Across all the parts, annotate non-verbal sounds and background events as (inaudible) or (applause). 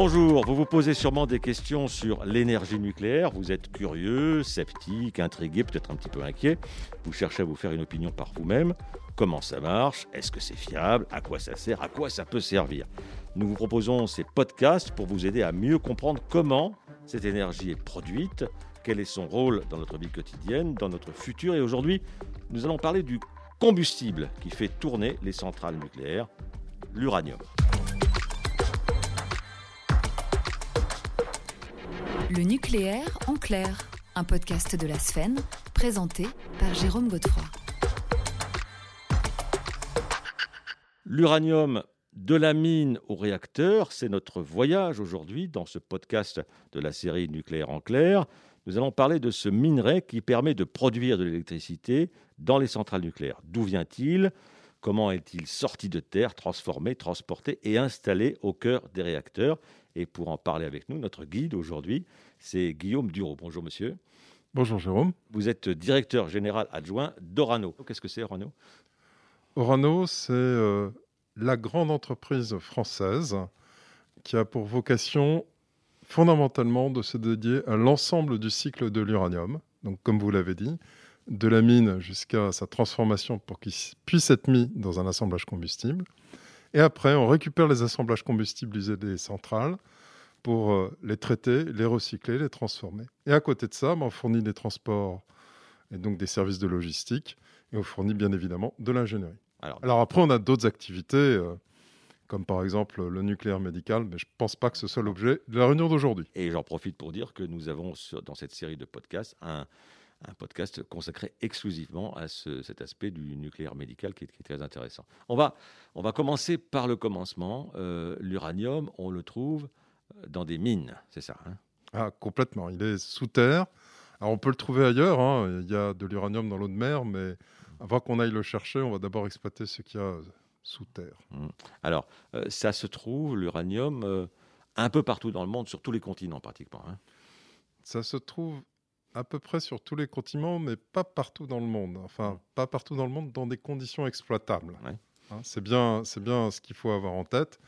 Bonjour, vous vous posez sûrement des questions sur l'énergie nucléaire. Vous êtes curieux, sceptique, intrigué, peut-être un petit peu inquiet. Vous cherchez à vous faire une opinion par vous-même. Comment ça marche? Est-ce que c'est fiable? À quoi ça sert? À quoi ça peut servir? Nous vous proposons ces podcasts pour vous aider à mieux comprendre comment cette énergie est produite, quel est son rôle dans notre vie quotidienne, dans notre futur. Et aujourd'hui, nous allons parler du combustible qui fait tourner les centrales nucléaires, l'uranium. Le nucléaire en clair, un podcast de la Sphène, présenté par Jérôme Godefroy. L'uranium de la mine au réacteur, c'est notre voyage aujourd'hui dans ce podcast de la série Nucléaire en clair. Nous allons parler de ce minerai qui permet de produire de l'électricité dans les centrales nucléaires. D'où vient-il? Comment est-il sorti de terre, transformé, transporté et installé au cœur des réacteurs? Et pour en parler avec nous, notre guide aujourd'hui, c'est Guillaume Duro. Bonjour monsieur. Bonjour Jérôme. Vous êtes directeur général adjoint d'Orano. Qu'est-ce que c'est Orano? Orano, c'est euh, la grande entreprise française qui a pour vocation fondamentalement de se dédier à l'ensemble du cycle de l'uranium. Donc comme vous l'avez dit, de la mine jusqu'à sa transformation pour qu'il puisse être mis dans un assemblage combustible. Et après, on récupère les assemblages combustibles usés des centrales pour euh, les traiter, les recycler, les transformer. Et à côté de ça, ben, on fournit des transports et donc des services de logistique et on fournit bien évidemment de l'ingénierie. Alors, après, on a d'autres activités, euh, comme par exemple le nucléaire médical, mais je ne pense pas que ce soit l'objet de la réunion d'aujourd'hui. Et j'en profite pour dire que nous avons dans cette série de podcasts un, un podcast consacré exclusivement à cet aspect du nucléaire médical qui est, très intéressant. On va, on va commencer par le commencement. Euh, l'uranium, on le trouve euh, dans des mines, c'est ça hein? Ah, complètement. Il est sous terre. Alors, on peut le trouver ailleurs. Hein. Il y a de l'uranium dans l'eau de mer, mais avant qu'on aille le chercher, on va d'abord exploiter ce qu'il y a sous terre. Mmh. Alors, euh, ça se trouve, l'uranium, un peu partout dans le monde, sur tous les continents pratiquement. Hein? Ça se trouve à peu près sur tous les continents, mais pas partout dans le monde. Enfin, pas partout dans le monde dans des conditions exploitables. Hein, c'est bien, c'est bien ce qu'il faut avoir en tête.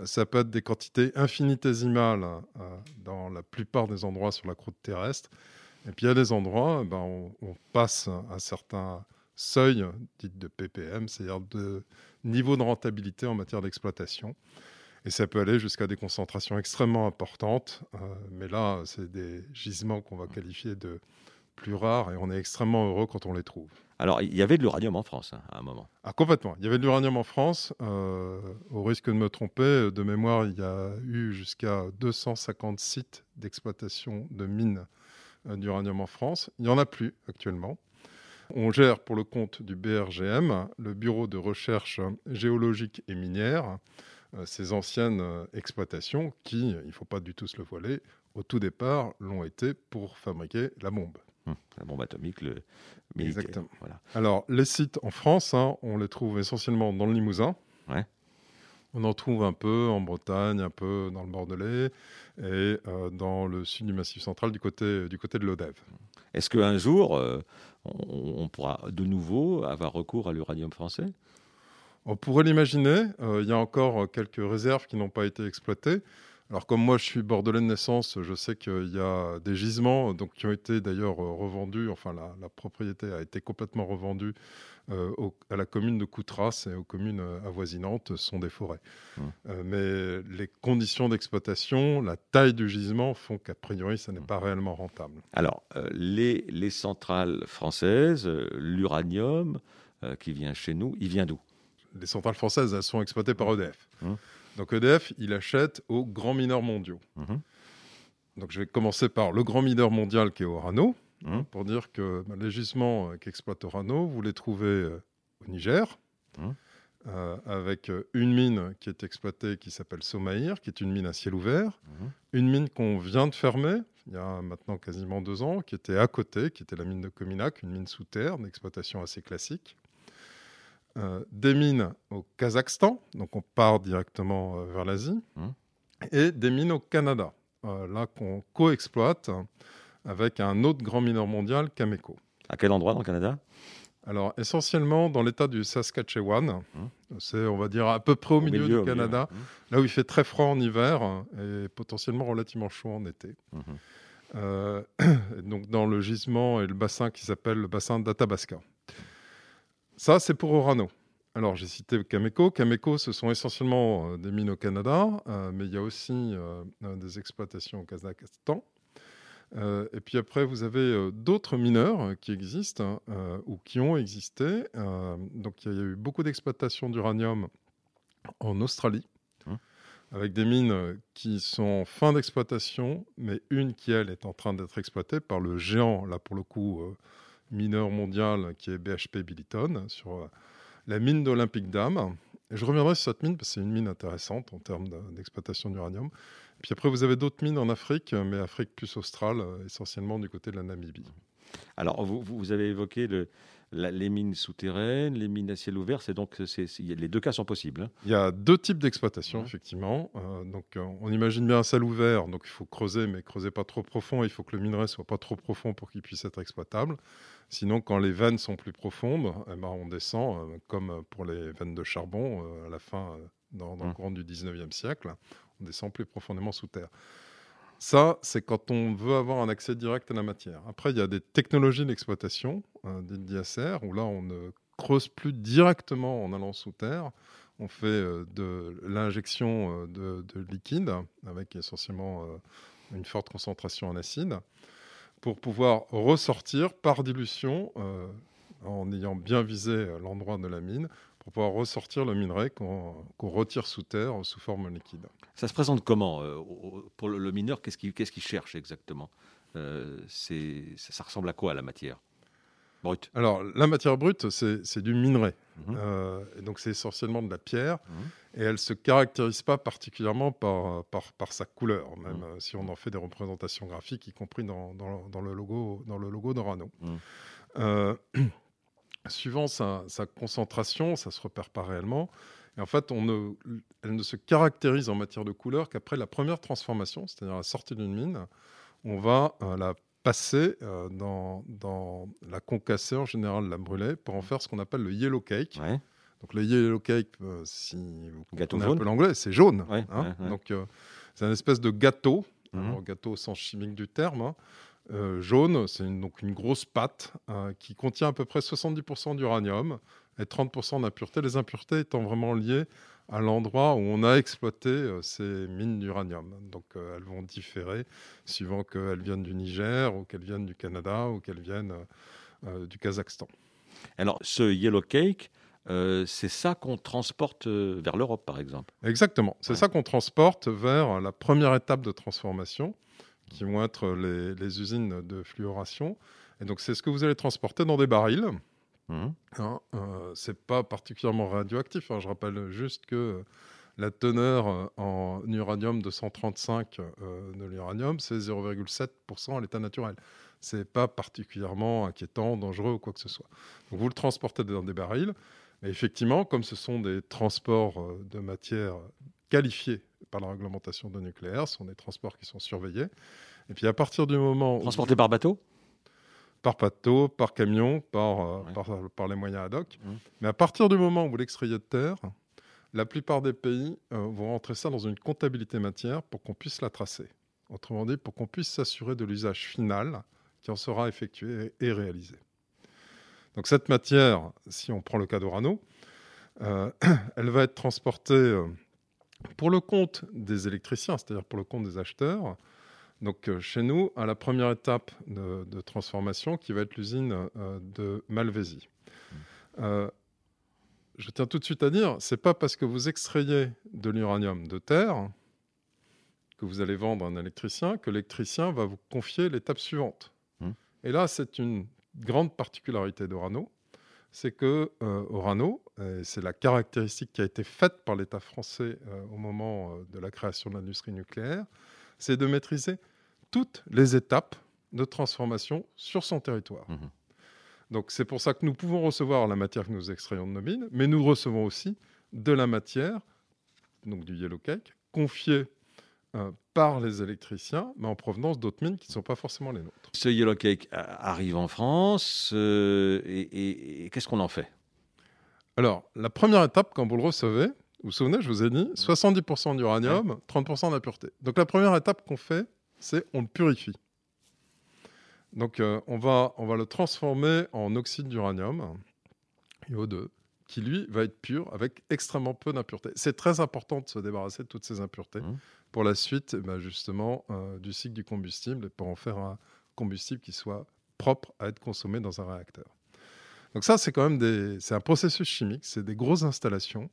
Euh, ça peut être des quantités infinitésimales euh, dans la plupart des endroits sur la croûte terrestre. Et puis il y a des endroits, eh ben, on, on, passe un certain seuil, dit de ppm, c'est-à-dire de niveau de rentabilité en matière d'exploitation. Et ça peut aller jusqu'à des concentrations extrêmement importantes. Euh, mais là, c'est des gisements qu'on va qualifier de plus rares et on est extrêmement heureux quand on les trouve. Alors, il y avait de l'uranium en France hein, à un moment. Ah, complètement. Il y avait de l'uranium en France. Euh, au risque de me tromper, de mémoire, il y a eu jusqu'à 250 sites d'exploitation de mines euh, d'uranium en France. Il n'y en a plus actuellement. On gère pour le compte du BRGM, le Bureau de recherche géologique et minière, ces anciennes euh, exploitations qui, il ne faut pas du tout se le voiler, au tout départ l'ont été pour fabriquer la bombe. Hum, la bombe atomique, le Exactement. Alors, les sites en France, hein, on les trouve essentiellement dans le Limousin. On en trouve un peu en Bretagne, un peu dans le Bordelais et euh, dans le sud du Massif central, du côté, du côté de l'Odève. Est-ce qu'un jour, on, pourra de nouveau avoir recours à l'uranium français? On pourrait l'imaginer. Euh, il y a encore quelques réserves qui n'ont pas été exploitées. Alors comme moi je suis bordelais de naissance, je sais qu'il y a des gisements donc, qui ont été d'ailleurs euh, revendus, enfin la, propriété a été complètement revendue euh, à la commune de Coutras et aux communes avoisinantes sont des forêts. Mmh. mais les conditions d'exploitation, la taille du gisement font qu'a priori ça n'est pas réellement rentable. Alors les, les, centrales françaises, l'uranium qui vient chez nous, il vient d'où? Les centrales françaises, elles sont exploitées par EDF. Mmh. Donc EDF, il achète aux grands mineurs mondiaux. Mmh. Donc je vais commencer par le grand mineur mondial qui est Orano, mmh. pour dire que bah, les gisements euh, qu'exploite Orano, vous les trouvez euh, au Niger, euh, avec une mine qui est exploitée qui s'appelle Somaïr, qui est une mine à ciel ouvert, une mine qu'on vient de fermer il y a maintenant quasiment deux ans, qui était à côté, qui était la mine de Cominac, une mine sous terre d'exploitation assez classique. Euh, des mines au Kazakhstan, donc on part directement euh, vers l'Asie, mmh. et des mines au Canada, euh, là qu'on co-exploite avec un autre grand mineur mondial, Cameco. À quel endroit dans le Canada? Alors, essentiellement dans l'état du Saskatchewan, Hum. c'est, on va dire, à peu près au, milieu, du au Canada, Hum, là où il fait très froid en hiver hein, et potentiellement relativement chaud en été. hum. Euh, (clears throat) donc dans le gisement et le bassin qui s'appelle le bassin d'Athabasca. Ça, c'est pour Orano. Alors, j'ai cité Cameco. Cameco, ce sont essentiellement euh, des mines au Canada, euh, mais il y a aussi euh, des exploitations au Kazakhstan. Euh, et puis après, vous avez d'autres mineurs qui existent hein, ou qui ont existé. Donc, il y a eu beaucoup d'exploitations d'uranium en Australie, Mmh. avec des mines qui sont en fin d'exploitation, mais une qui, elle, est en train d'être exploitée par le géant, là pour le coup, mineur mondial, qui est BHP Billiton, sur euh, la mine d'Olympique Dam. Je reviendrai sur cette mine parce que c'est une mine intéressante en termes de- d'exploitation d'uranium. Puis après, vous avez d'autres mines en Afrique, mais Afrique plus australe, euh, essentiellement du côté de la Namibie. Alors, vous- vous avez évoqué le- la- les mines souterraines, les mines à ciel ouvert. C'est donc c'est- les deux cas sont possibles. hein. Il y a deux types d'exploitation, Ouais. effectivement. Euh, donc, euh, on imagine bien un salle ouvert, donc il faut creuser, mais creuser pas trop profond. Il faut que le minerai soit pas trop profond pour qu'il puisse être exploitable. Sinon, quand les veines sont plus profondes, eh ben, on descend, euh, comme pour les veines de charbon euh, à la fin, euh, dans, dans le Mmh. courant du 19e siècle, on descend plus profondément sous terre. Ça, c'est quand on veut avoir un accès direct à la matière. Après, il y a des technologies d'exploitation, euh, des DSR, où là, on ne creuse plus directement en allant sous terre. On fait euh, de l'injection euh, de, de liquide, avec essentiellement euh, une forte concentration en acide, pour pouvoir ressortir par dilution, en ayant bien visé l'endroit de la mine, pour pouvoir ressortir le minerai qu'on retire sous terre sous forme liquide. Ça se présente comment euh, Pour le, mineur, qu'est-ce qu'il cherche exactement? Euh, ça, ça ressemble à quoi la matière? Brute Alors, la matière brute, c'est du minerai. Mhm. Euh, et donc, c'est essentiellement de la pierre. Mhm. Et elle ne se caractérise pas particulièrement par, par, par sa couleur, même Mhm. si on en fait des représentations graphiques, y compris dans, dans- dans le logo, dans le logo d'Orano. (clears throat) Suivant sa, sa concentration, ça se repère pas réellement. Et en fait, on ne, elle ne se caractérise en matière de couleur qu'après la première transformation, c'est-à-dire la sortie d'une mine, on va euh, la passer euh, dans, dans la concasser, en général la brûler, pour en faire ce qu'on appelle le yellow cake. Ouais. Donc le yellow cake, euh, si vous Gâteau un peu l'anglais, c'est jaune. Ouais, hein. ouais. Donc c'est un espèce de gâteau, Mhm. alors, gâteau au sens chimique du terme. hein. Euh, jaune, c'est une, donc une grosse pâte euh, qui contient à peu près 70% d'uranium et 30% d'impuretés. Les impuretés étant vraiment liées à l'endroit où on a exploité euh, ces mines d'uranium. Donc euh, elles vont différer suivant qu'elles viennent du Niger ou qu'elles viennent du Canada ou qu'elles viennent du Kazakhstan. Alors, ce yellow cake, euh, c'est ça qu'on transporte vers l'Europe, par exemple? Exactement. C'est Ouais. ça qu'on transporte vers la première étape de transformation, qui vont être les, les usines de fluoration. Et donc, c'est ce que vous allez transporter dans des barils. Mhm. Hein, euh, c'est pas particulièrement radioactif. hein. Je rappelle juste que la teneur euh, en uranium 235 euh, de l'uranium, c'est 0,7% à l'état naturel. C'est pas particulièrement inquiétant, dangereux ou quoi que ce soit. Donc vous le transportez dans des barils. Et effectivement, comme ce sont des transports euh, de matière qualifiés par la réglementation de nucléaire, ce sont des transports qui sont surveillés. Et puis à partir du moment où Transporté par bateau? Par bateau, par camion, par, euh, Ouais. par, par les moyens ad hoc. Mhm. Mais à partir du moment où vous l'extrayez de terre, la plupart des pays euh, vont rentrer ça dans une comptabilité matière pour qu'on puisse la tracer. Autrement dit, pour qu'on puisse s'assurer de l'usage final qui en sera effectué et, réalisé. Donc cette matière, si on prend le cas d'Orano, euh, (clears throat) elle va être transportée euh, pour le compte des électriciens, c'est-à-dire pour le compte des acheteurs, donc euh, chez nous, à la première étape de, de transformation, qui va être l'usine euh, de Malvésie. Euh, je tiens tout de suite à dire, c'est pas parce que vous extrayez de l'uranium de terre que vous allez vendre à un électricien que l'électricien va vous confier l'étape suivante. Hmm. Et là, c'est une grande particularité d'Orano, c'est que euh, Orano, et c'est la caractéristique qui a été faite par l'État français euh, au moment euh, de la création de l'industrie nucléaire, c'est de maîtriser toutes les étapes de transformation sur son territoire. Mhm. Donc c'est pour ça que nous pouvons recevoir la matière que nous extrayons de nos mines, mais nous recevons aussi de la matière, donc du yellow cake, confiée euh, par les électriciens, mais en provenance d'autres mines qui ne sont pas forcément les nôtres. Ce yellow cake arrive en France euh, et, qu'est-ce qu'on en fait? Alors, la première étape, quand vous le recevez, vous vous souvenez, je vous ai dit 70% d'uranium, 30% d'impureté. Donc la première étape qu'on fait, c'est on le purifie. Donc euh, on, va, on va le transformer en oxyde d'uranium, IO2, qui lui va être pur avec extrêmement peu d'impuretés. C'est très important de se débarrasser de toutes ces impuretés mmh. Pour la suite bah, justement euh, du cycle du combustible pour en faire un combustible qui soit propre à être consommé dans un réacteur. Donc ça, c'est quand même des, c'est un processus chimique, c'est des grosses installations.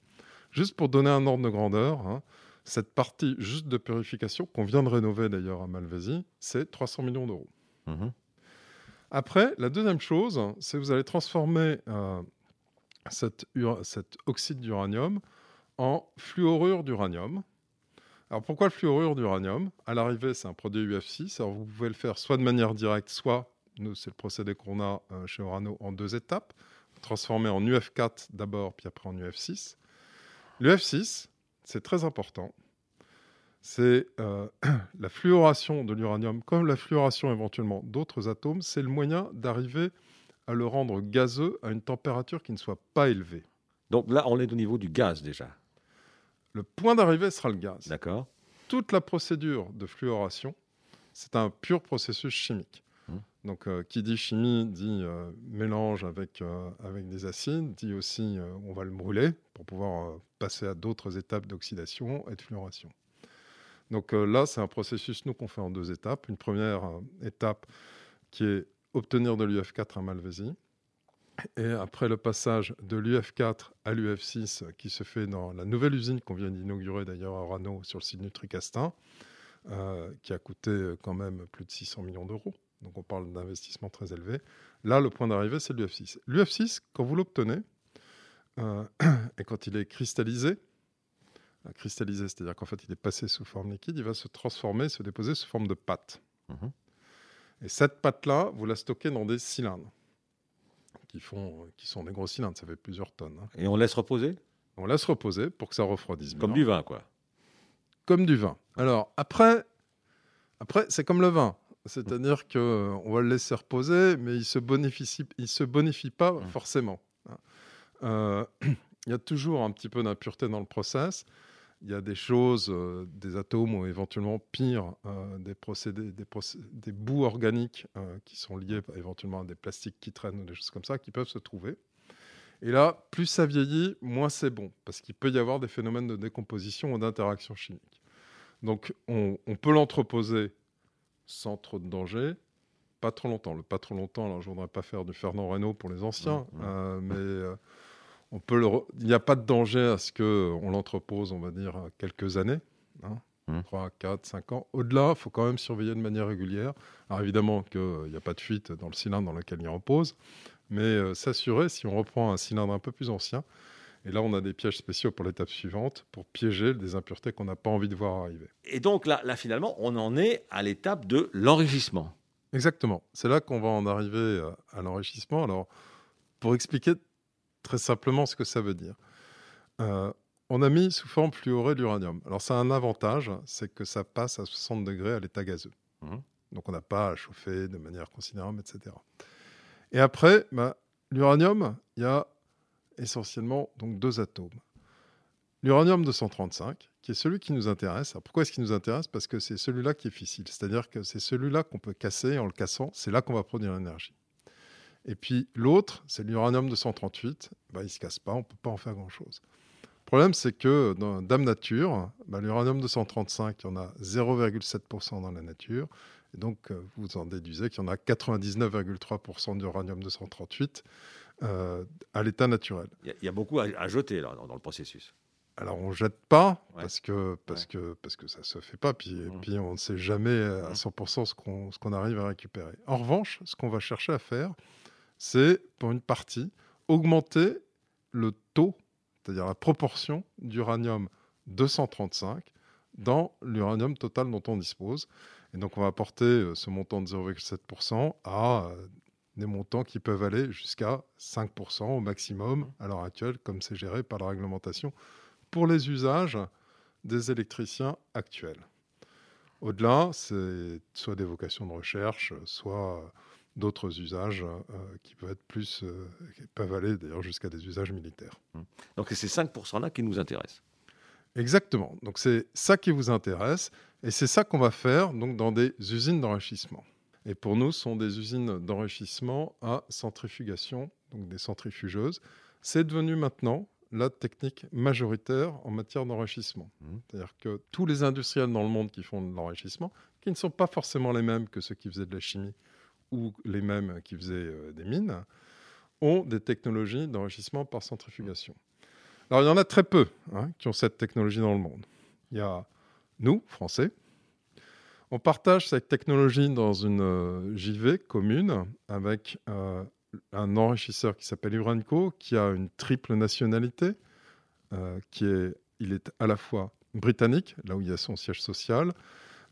Juste pour donner un ordre de grandeur, hein, cette partie juste de purification qu'on vient de rénover d'ailleurs à Malvézy, c'est 300 millions d'euros. Mmh. Après, la deuxième chose, c'est que vous allez transformer euh, cet, oxyde d'uranium en fluorure d'uranium. Alors pourquoi le fluorure d'uranium? À l'arrivée, c'est un produit UF6. Alors vous pouvez le faire soit de manière directe, soit, nous, c'est le procédé qu'on a euh, chez Orano en deux étapes. Transformer en UF4 d'abord, puis après en UF6. L'UF6, c'est très important. C'est euh, (clears throat) la fluoration de l'uranium, comme la fluoration éventuellement d'autres atomes, c'est le moyen d'arriver à le rendre gazeux à une température qui ne soit pas élevée. Donc là, on est au niveau du gaz déjà. Le point d'arrivée sera le gaz. D'accord. Toute la procédure de fluoration, c'est un pur processus chimique. Mmh. Donc, euh, qui dit chimie dit euh, mélange avec, euh, avec des acides, dit aussi on va le brûler pour pouvoir passer à d'autres étapes d'oxydation et de fluoration. Donc là, c'est un processus, nous, qu'on fait en deux étapes. Une première étape qui est obtenir de l'UF4 à Malvézy. Et après le passage de l'UF4 à l'UF6 qui se fait dans la nouvelle usine qu'on vient d'inaugurer d'ailleurs à Rano sur le site Nutricastin, euh, qui a coûté quand même plus de 600 millions d'euros. Donc on parle d'investissement très élevé. Là, le point d'arrivée, c'est l'UF6. L'UF6, quand vous l'obtenez, euh, (clears throat) et quand il est cristallisé, euh, cristallisé, c'est-à-dire qu'en fait il est passé sous forme liquide, il va se transformer, se déposer sous forme de pâte. Mmh et cette pâte-là, vous la stockez dans des cylindres qui, font, qui sont des gros cylindres, ça fait plusieurs tonnes. Hein. Et on laisse reposer? On laisse reposer pour que ça refroidisse Comme du vin, quoi. Comme du vin. Alors, après, après c'est comme le vin. C'est-à-dire qu'on va le laisser reposer, mais il ne se, bonifie, il se bonifie pas mmh. forcément. Hein. Euh, (clears throat) il y a toujours un petit peu d'impureté dans le process il y a des choses, euh, des atomes ou éventuellement pire, euh, des procédés, des, des, bouts organiques euh, qui sont liés éventuellement à des plastiques qui traînent ou des choses comme ça qui peuvent se trouver. Et là, plus ça vieillit, moins c'est bon, parce qu'il peut y avoir des phénomènes de décomposition ou d'interaction chimique. Donc on, peut l'entreposer sans trop de danger, pas trop longtemps. Le pas trop longtemps, alors je ne voudrais pas faire du Fernand Reynaud pour les anciens, mmh, mmh. mais peut Il n'y a pas de danger à ce qu'on l'entrepose, on va dire, quelques années. 3, 4, 5 ans. Au-delà, il faut quand même surveiller de manière régulière. Alors évidemment qu'il n'y a pas de fuite dans le cylindre dans lequel il repose, mais euh, s'assurer si on reprend un cylindre un peu plus ancien, et là on a des pièges spéciaux pour l'étape suivante, pour piéger des impuretés qu'on n'a pas envie de voir arriver. Et donc là, là finalement, on en est à l'étape de l'enrichissement. Exactement. C'est là qu'on va en arriver euh, à l'enrichissement. Alors, pour expliquer très simplement ce que ça veut dire. Euh, on a mis sous forme fluorée l'uranium. Alors ça a un avantage, c'est que ça passe à 60 degrés à l'état gazeux. Mmh. Donc on n'a pas à chauffer de manière considérable, etc. Et après, bah, l'uranium, il y a essentiellement donc deux atomes. L'uranium 235, qui est celui qui nous intéresse. pourquoi est-ce qu'il nous intéresse? Parce que c'est celui-là qui est fissile. C'est-à-dire que c'est celui-là qu'on peut casser. En le cassant, c'est là qu'on va produire l'énergie. Et puis l'autre, c'est l'uranium 238. Bah, il ne se casse pas, on ne peut pas en faire grand-chose. Le problème, c'est que dans Dame Nature, bah, l'uranium 235, il y en a 0,7% dans la nature. Et donc, euh, vous en déduisez qu'il y en a 99,3% d'uranium 238 euh, à l'état naturel. Il y, a beaucoup à, jeter là, dans, le processus. Alors on ne jette pas parce, que, parce, que, parce que ça ne se fait pas, puis, mmh. puis on ne sait jamais à 100% mmh. ce qu'on arrive à récupérer. En revanche, ce qu'on va chercher à faire, c'est pour une partie augmenter le taux, c'est-à-dire la proportion d'uranium 235 dans l'uranium total dont on dispose. Et donc on va porter euh, ce montant de 0,7% à euh, des montants qui peuvent aller jusqu'à 5% au maximum à l'heure actuelle, comme c'est géré par la réglementation, pour les usages des électriciens actuels. Au-delà, c'est soit des vocations de recherche, soit d'autres usages qui peuvent être plus, qui peuvent aller d'ailleurs jusqu'à des usages militaires. Mmh. Donc c'est ces 5%-là qui nous intéressent. Exactement. Donc c'est ça qui vous intéresse et c'est ça qu'on va faire donc dans des usines d'enrichissement. Et pour nous, ce sont des usines d'enrichissement à centrifugation, donc des centrifugeuses. C'est devenu maintenant la technique majoritaire en matière d'enrichissement. Mmh. C'est-à-dire que tous les industriels dans le monde qui font de l'enrichissement, qui ne sont pas forcément les mêmes que ceux qui faisaient de la chimie ou les mêmes qui faisaient euh, des mines, ont des technologies d'enrichissement par centrifugation. Alors il y en a très peu hein, qui ont cette technologie dans le monde. Il y a nous, Français. On partage cette technologie dans une euh, JV commune avec euh, un enrichisseur qui s'appelle Uranco, qui a une triple nationalité, qui est, il est à la fois britannique, là où il y a son siège social,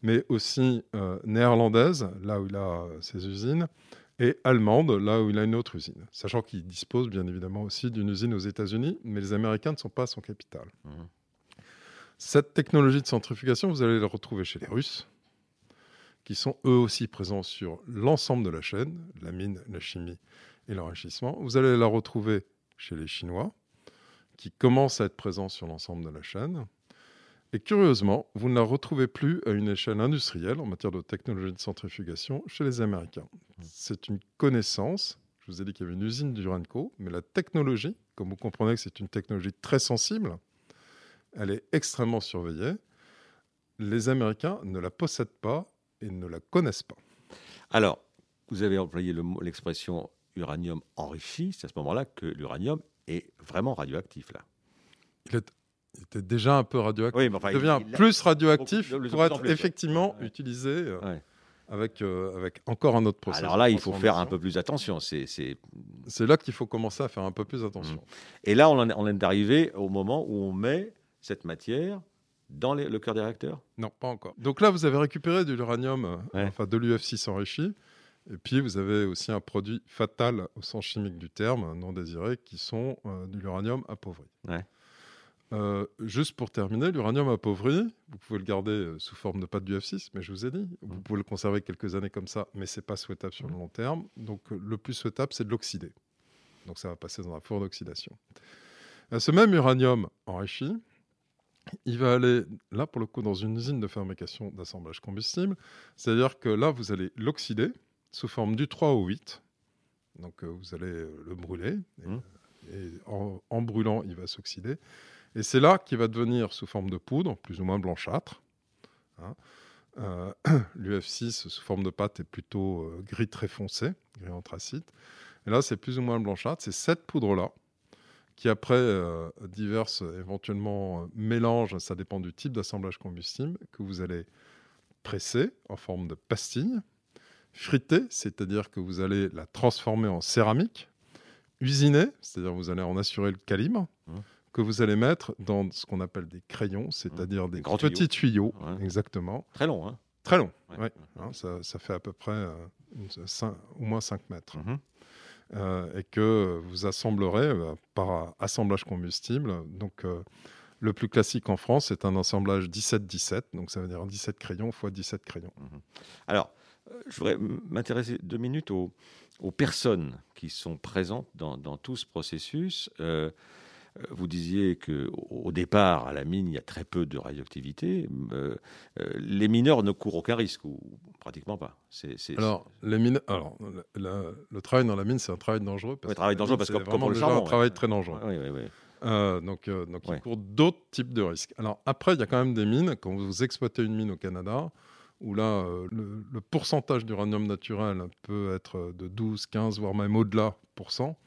mais aussi euh, néerlandaise, là où il a euh, ses usines, et allemande, là où il a une autre usine. Sachant qu'il dispose bien évidemment aussi d'une usine aux États-Unis, mais les Américains ne sont pas à son capital. Mmh. Cette technologie de centrifugation, vous allez la retrouver chez les Russes, qui sont eux aussi présents sur l'ensemble de la chaîne, la mine, la chimie et l'enrichissement. Vous allez la retrouver chez les Chinois, qui commencent à être présents sur l'ensemble de la chaîne. Et curieusement, vous ne la retrouvez plus à une échelle industrielle en matière de technologie de centrifugation chez les Américains. C'est une connaissance. Je vous ai dit qu'il y avait une usine d'Uranco, mais la technologie, comme vous comprenez que c'est une technologie très sensible, elle est extrêmement surveillée. Les Américains ne la possèdent pas et ne la connaissent pas. Alors, vous avez employé l'expression uranium enrichi. C'est à ce moment-là que l'uranium est vraiment radioactif. Là. Il, était déjà un peu radioactif. il devient plus radioactif pour être effectivement utilisé. Euh, avec, euh, avec encore un autre processus. Alors là, il faut faire un peu plus attention. C'est là qu'il faut commencer à faire un peu plus attention. Mmh. Et là, on, on est arrivé au moment où on met cette matière dans le cœur des réacteurs? Non, pas encore. Donc là, vous avez récupéré de l'uranium, euh, enfin de l'UF6 enrichi. Et puis, vous avez aussi un produit fatal au sens chimique du terme, non désiré, qui sont euh, de l'uranium appauvri. Euh, juste pour terminer, l'uranium appauvri, vous pouvez le garder sous forme de pâte d'UF6, mais je vous ai dit, vous mm. pouvez le conserver quelques années comme ça, mais ce n'est pas souhaitable sur le long terme. Donc, le plus souhaitable, c'est de l'oxyder. Donc, ça va passer dans un four d'oxydation. Ce même uranium enrichi, il va aller, là pour le coup, dans une usine de fabrication d'assemblage combustible. C'est-à-dire que là, vous allez l'oxyder sous forme du 3 au 8. Donc euh, vous allez euh, le brûler. Et, euh, en, brûlant, il va s'oxyder. Et c'est là qu'il va devenir sous forme de poudre, plus ou moins blanchâtre. Hein. (clears throat) L'UF6 sous forme de pâte est plutôt gris très foncé, gris anthracite. Et là, c'est plus ou moins blanchâtre. C'est cette poudre-là qui après euh, diverses éventuellement euh, mélanges, ça dépend du type d'assemblage combustible, que vous allez presser en forme de pastille, friter, c'est-à-dire que vous allez la transformer en céramique, usiner, c'est-à-dire vous allez en assurer le calibre, mmh. Que vous allez mettre dans ce qu'on appelle des crayons, c'est-à-dire mmh. des petits tuyaux, exactement. Très long, hein Très long, ouais. Hein, ça, ça, fait à peu près euh, au moins 5 mètres. Mmh. Euh, et que vous assemblerez euh, par assemblage combustible. Donc, le plus classique en France, c'est un assemblage 17-17, donc ça veut dire 17 crayons fois 17 crayons. Mhm. Alors, je voudrais m'intéresser deux minutes aux, personnes qui sont présentes dans, tout ce processus. Euh, vous disiez qu'au départ, à la mine, il y a très peu de radioactivité. Euh, euh, les mineurs ne courent aucun risque, ou pratiquement pas. alors, les mines... alors le travail dans la mine, c'est un travail dangereux. Parce travail dangereux parce que comme le charbon. un travail très dangereux. Oui, oui, oui. donc, donc il court d'autres types de risques. Alors après, il y a quand même des mines, quand vous exploitez une mine au Canada, où là, le, pourcentage d'uranium naturel peut être de 12, 15, voire même au-delà pour cent.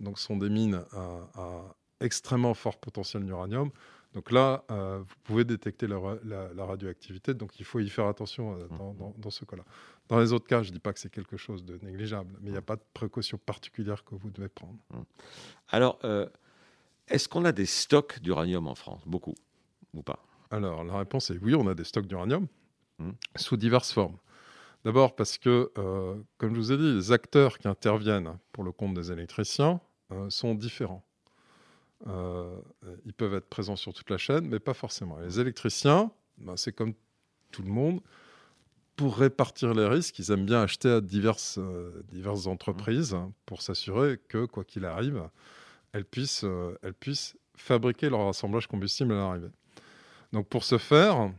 Donc ce sont des mines à extrêmement fort potentiel d'uranium. Donc là, euh, vous pouvez détecter la, radioactivité, donc il faut y faire attention euh, mmh. dans, ce cas-là. Dans les autres cas, je ne dis pas que c'est quelque chose de négligeable, mais il n'y a mmh. pas de précaution particulière que vous devez prendre. Mmh. Alors, euh, est-ce qu'on a des stocks d'uranium en France? Beaucoup ou pas? Alors, la réponse est oui, on a des stocks d'uranium sous diverses formes. D'abord parce que, comme je vous ai dit, les acteurs qui interviennent pour le compte des électriciens sont différents. Euh, ils peuvent être présents sur toute la chaîne, mais pas forcément. Les électriciens, ben, c'est comme tout le monde. Pour répartir les risques, ils aiment bien acheter à diverses, euh, entreprises pour s'assurer que, quoi qu'il arrive, elles puissent, euh, elles puissent fabriquer leur assemblage combustible à l'arrivée. Donc pour ce faire,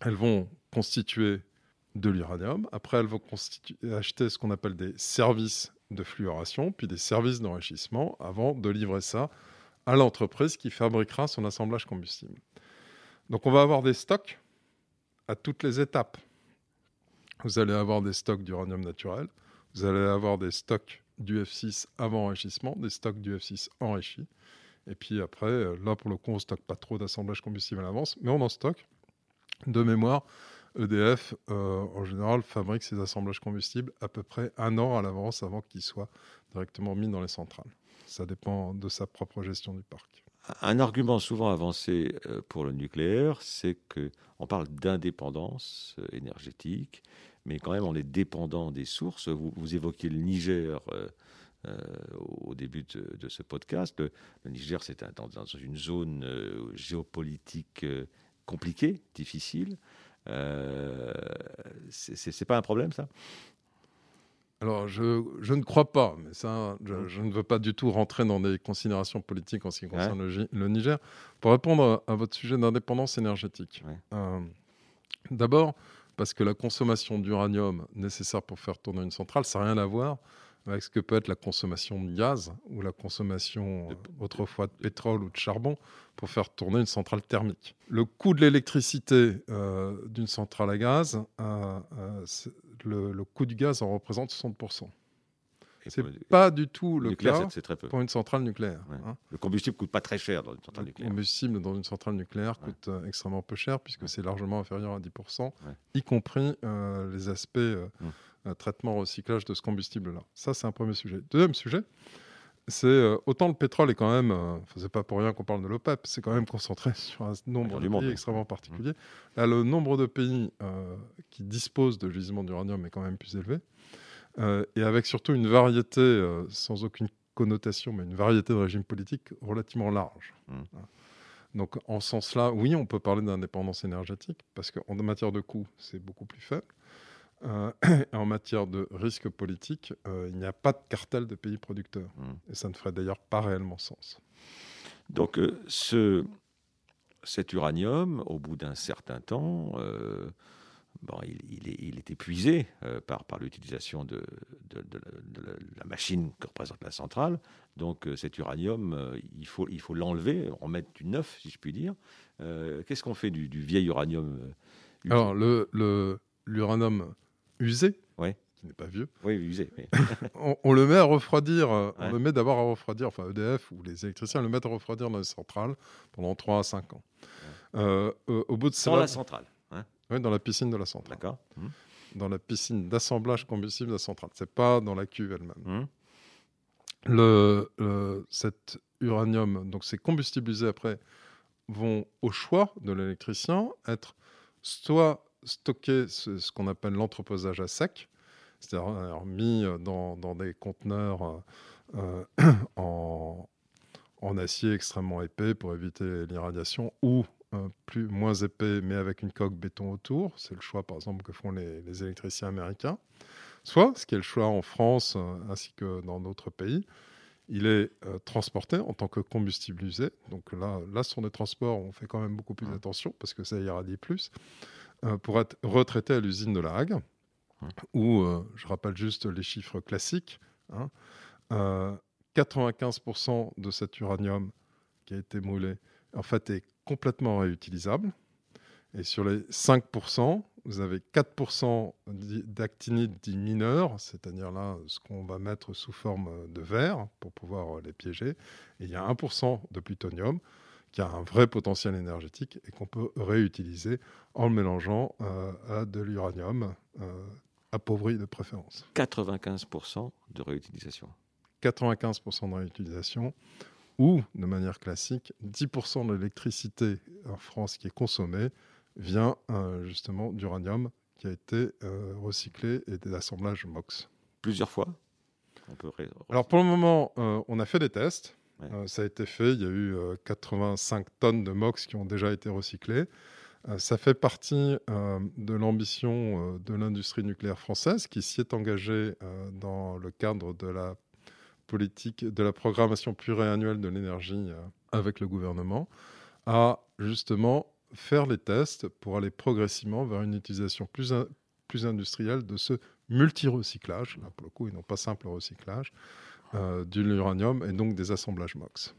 elles vont constituer de l'uranium. Après, elles vont acheter ce qu'on appelle des services de fluoration, puis des services d'enrichissement, avant de livrer ça à l'entreprise qui fabriquera son assemblage combustible. Donc on va avoir des stocks à toutes les étapes. Vous allez avoir des stocks d'uranium naturel, vous allez avoir des stocks du F6 avant enrichissement, des stocks du F6 enrichi. Et puis après, euh, là pour le coup, on ne stocke pas trop d'assemblage combustible à l'avance, mais on en stocke. De mémoire, EDF, euh, en général, fabrique ses assemblages combustibles à peu près un an à l'avance avant qu'ils soient directement mis dans les centrales. Ça dépend de sa propre gestion du parc. Un argument souvent avancé euh, pour le nucléaire, c'est qu'on parle d'indépendance euh, énergétique, mais quand même on est dépendant des sources. Vous, vous évoquiez le Niger au début de, ce podcast. Le, Niger, c'est dans, une zone géopolitique compliquée, difficile. Euh, c'est pas un problème, ça? Alors, je, je, ne crois pas, mais ça, je, mmh. ne veux pas du tout rentrer dans des considérations politiques en ce qui concerne le, Niger. Pour répondre à, votre sujet d'indépendance énergétique, euh, d'abord, parce que la consommation d'uranium nécessaire pour faire tourner une centrale, ça n'a rien à voir avec ce que peut être la consommation de gaz ou la consommation euh, autrefois de pétrole ou de charbon pour faire tourner une centrale thermique. Le coût de l'électricité euh, d'une centrale à gaz, euh, le, coût du gaz en représente 60%. C'est pas du tout le, cas très peu. pour une centrale nucléaire. Hein. Le combustible coûte pas très cher dans une centrale nucléaire. Le combustible dans une centrale nucléaire coûte extrêmement peu cher puisque c'est largement inférieur à 10%, y compris les aspects hum traitement recyclage de ce combustible-là. Ça, c'est un premier sujet. Deuxième sujet, c'est euh, autant le pétrole est quand même, euh, c'est pas pour rien qu'on parle de l'OPEP, c'est quand même concentré (laughs) sur un nombre de pays extrêmement particulier. Là, le nombre de pays euh, qui disposent de gisements d'uranium est quand même plus élevé, et avec surtout une variété, sans aucune connotation, mais une variété de régimes politiques relativement large. Mmh. Donc, en ce sens-là, oui, on peut parler d'indépendance énergétique, parce qu'en matière de coûts, c'est beaucoup plus faible. Euh, (clears throat) en matière de risque politique, euh, il n'y a pas de cartel de pays producteurs. Hmm. Et ça ne ferait d'ailleurs pas réellement sens. Donc, euh, ce, cet uranium, au bout d'un certain temps, bon, il, est, il, est, épuisé par, par l'utilisation de, de, la machine que représente la centrale. Donc, cet uranium, il faut il faut l'enlever, en mettre du neuf, si je puis dire. Qu'est-ce qu'on fait du, vieil uranium Alors, l'uranium le, usé, qui n'est pas vieux. Oui, usé. (laughs) on, le met à refroidir, euh, on le met d'abord à refroidir, enfin EDF ou les électriciens le mettent à refroidir dans les centrales pendant 3 à 5 ans. Euh, euh, au bout de. Dans la centrale hein. Oui, dans la piscine de la centrale. D'accord. Mmh. Dans la piscine d'assemblage combustible de la centrale. C'est pas dans la cuve elle-même. Mmh. Le, cet uranium, donc ces combustibles usés après, vont au choix de l'électricien être soit stocker ce, qu'on appelle l'entreposage à sec, c'est-à-dire mis dans, des conteneurs euh, en, acier extrêmement épais pour éviter l'irradiation ou euh, plus moins épais mais avec une coque béton autour. C'est le choix par exemple que font les, électriciens américains. Soit, ce qui est le choix en France euh, ainsi que dans d'autres pays, il est transporté en tant que combustible usé. Donc là, là, sur des transports, on fait quand même beaucoup plus mmh. attention parce que ça irradie plus. Euh, pour être retraité à l'usine de La Hague, où, euh, je rappelle juste les chiffres classiques, 95% hein, euh, de cet uranium qui a été moulé, en fait, est complètement réutilisable. Et sur les 5%, vous avez 4% d'actinides dits mineurs, c'est-à-dire là ce qu'on va mettre sous forme de verre pour pouvoir les piéger. Et il y a 1% de plutonium qui a un vrai potentiel énergétique et qu'on peut réutiliser en le mélangeant euh, à de l'uranium euh, appauvri de préférence. 95% de réutilisation. 95% de réutilisation ou, de manière classique, 10% de l'électricité en France qui est consommée vient euh, justement d'uranium qui a été recyclé et des assemblages MOX. Plusieurs fois Alors pour le moment, on a fait des tests. Euh, ça a été fait. Il y a eu 85 euh, tonnes de MOX qui ont déjà été recyclées. ça fait partie de l'ambition de l'industrie nucléaire française qui s'y est engagée dans le cadre de la politique de la programmation pluriannuelle de l'énergie avec le gouvernement à justement faire les tests pour aller progressivement vers une utilisation plus, plus industrielle de ce multi-recyclage, là pour le coup, et non pas simple recyclage, euh, de l'uranium et donc des assemblages MOX.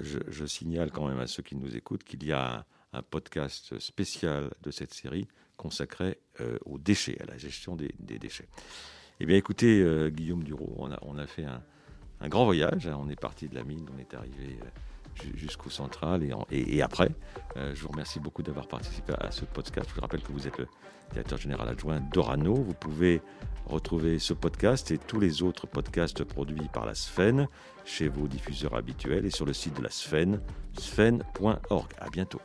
Je, signale quand même à ceux qui nous écoutent qu'il y a un, podcast spécial de cette série consacré euh, aux déchets, à la gestion des, déchets. Eh bien écoutez, euh, Guillaume Duro, on a, on a fait un, un, grand voyage. On est parti de la mine, on est arrivé jusqu'au central et, après. Euh, je vous remercie beaucoup d'avoir participé à ce podcast. Je vous rappelle que vous êtes le directeur général adjoint d'Orano. Vous pouvez retrouver ce podcast et tous les autres podcasts produits par la Sfen chez vos diffuseurs habituels et sur le site de la Sfen, sfen.org. À bientôt.